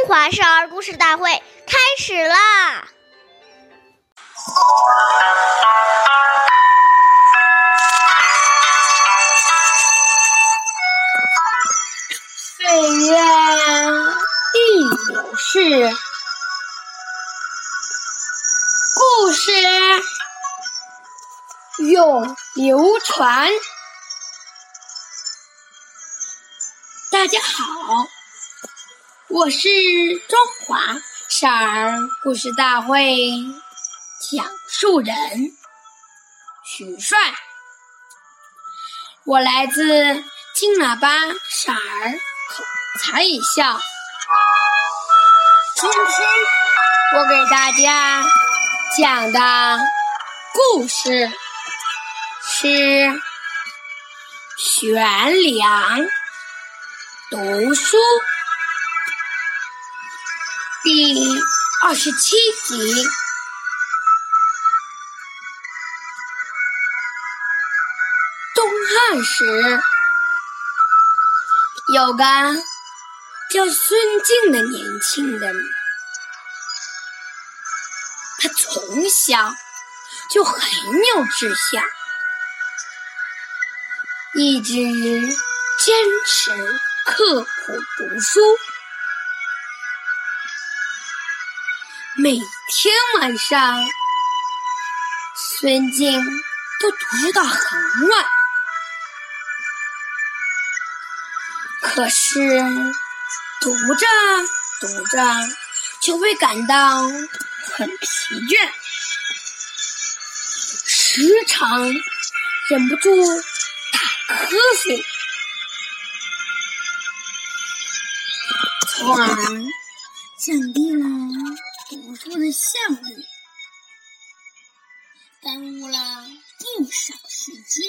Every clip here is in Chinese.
中华少儿故事大会开始啦！岁月易流逝，故事永流传。大家好。我是中华少儿故事大会讲述人许帅，我来自金喇叭少儿口才艺校。今天我给大家讲的故事是悬梁读书。第二十七集，东汉时有个叫孙敬的年轻人，他从小就很有志向，一直坚持刻苦读书。每天晚上，孙静都读到很晚。可是读着读着，就会感到很疲倦，时常忍不住打瞌睡，从而降低了。读书的项目，耽误了不少时间。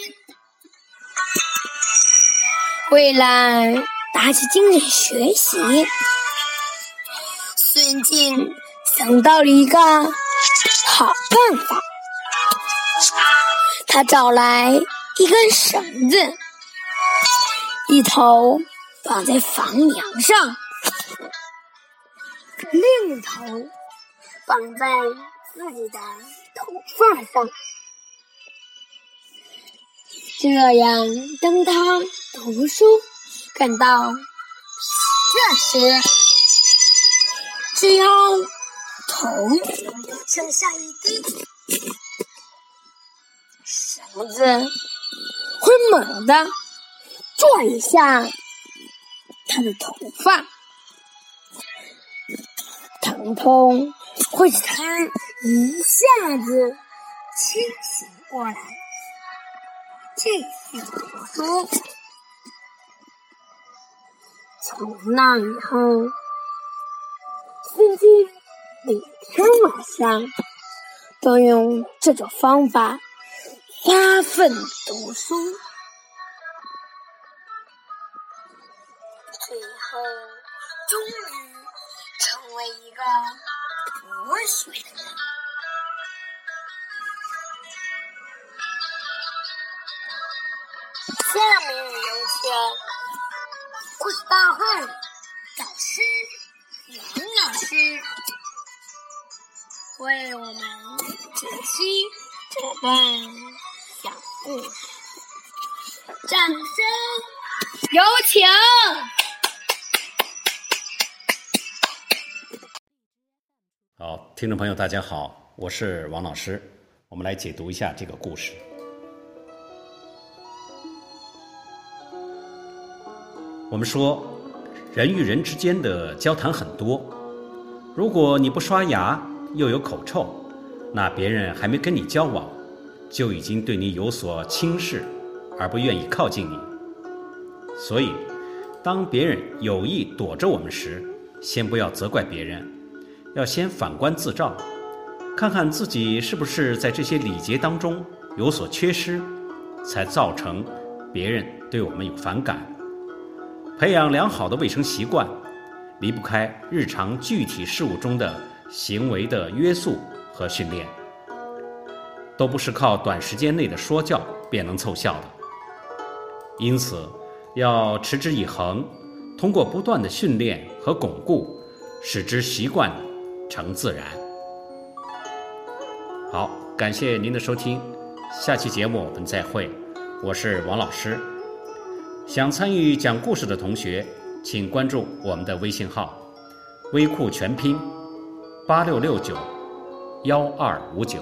为了打起精神学习，孙静想到了一个好办法。他找来一根绳子，一头绑在房梁上，另一头。绑在自己的头发上，这样当他读书感到疲倦时，只要头向下一低，绳子会猛地拽一下他的头发，疼痛。会使他一下子清醒过来，继续读书。从那以后，孙金每天晚上都用这种方法发奋读书，最后终于成为一个。博学的人。下面有请故事大会导师杨老师为我们解析这段小故事，掌声有请。好，听众朋友，大家好，我是王老师，我们来解读一下这个故事。我们说，人与人之间的交谈很多，如果你不刷牙又有口臭，那别人还没跟你交往，就已经对你有所轻视，而不愿意靠近你。所以，当别人有意躲着我们时，先不要责怪别人。要先反观自照，看看自己是不是在这些礼节当中有所缺失，才造成别人对我们有反感。培养良好的卫生习惯，离不开日常具体事务中的行为的约束和训练，都不是靠短时间内的说教便能凑效的。因此，要持之以恒，通过不断的训练和巩固。使之习惯成自然。好，感谢您的收听，下期节目我们再会。我是王老师。想参与讲故事的同学，请关注我们的微信号“微库全拼八六六九幺二五九”。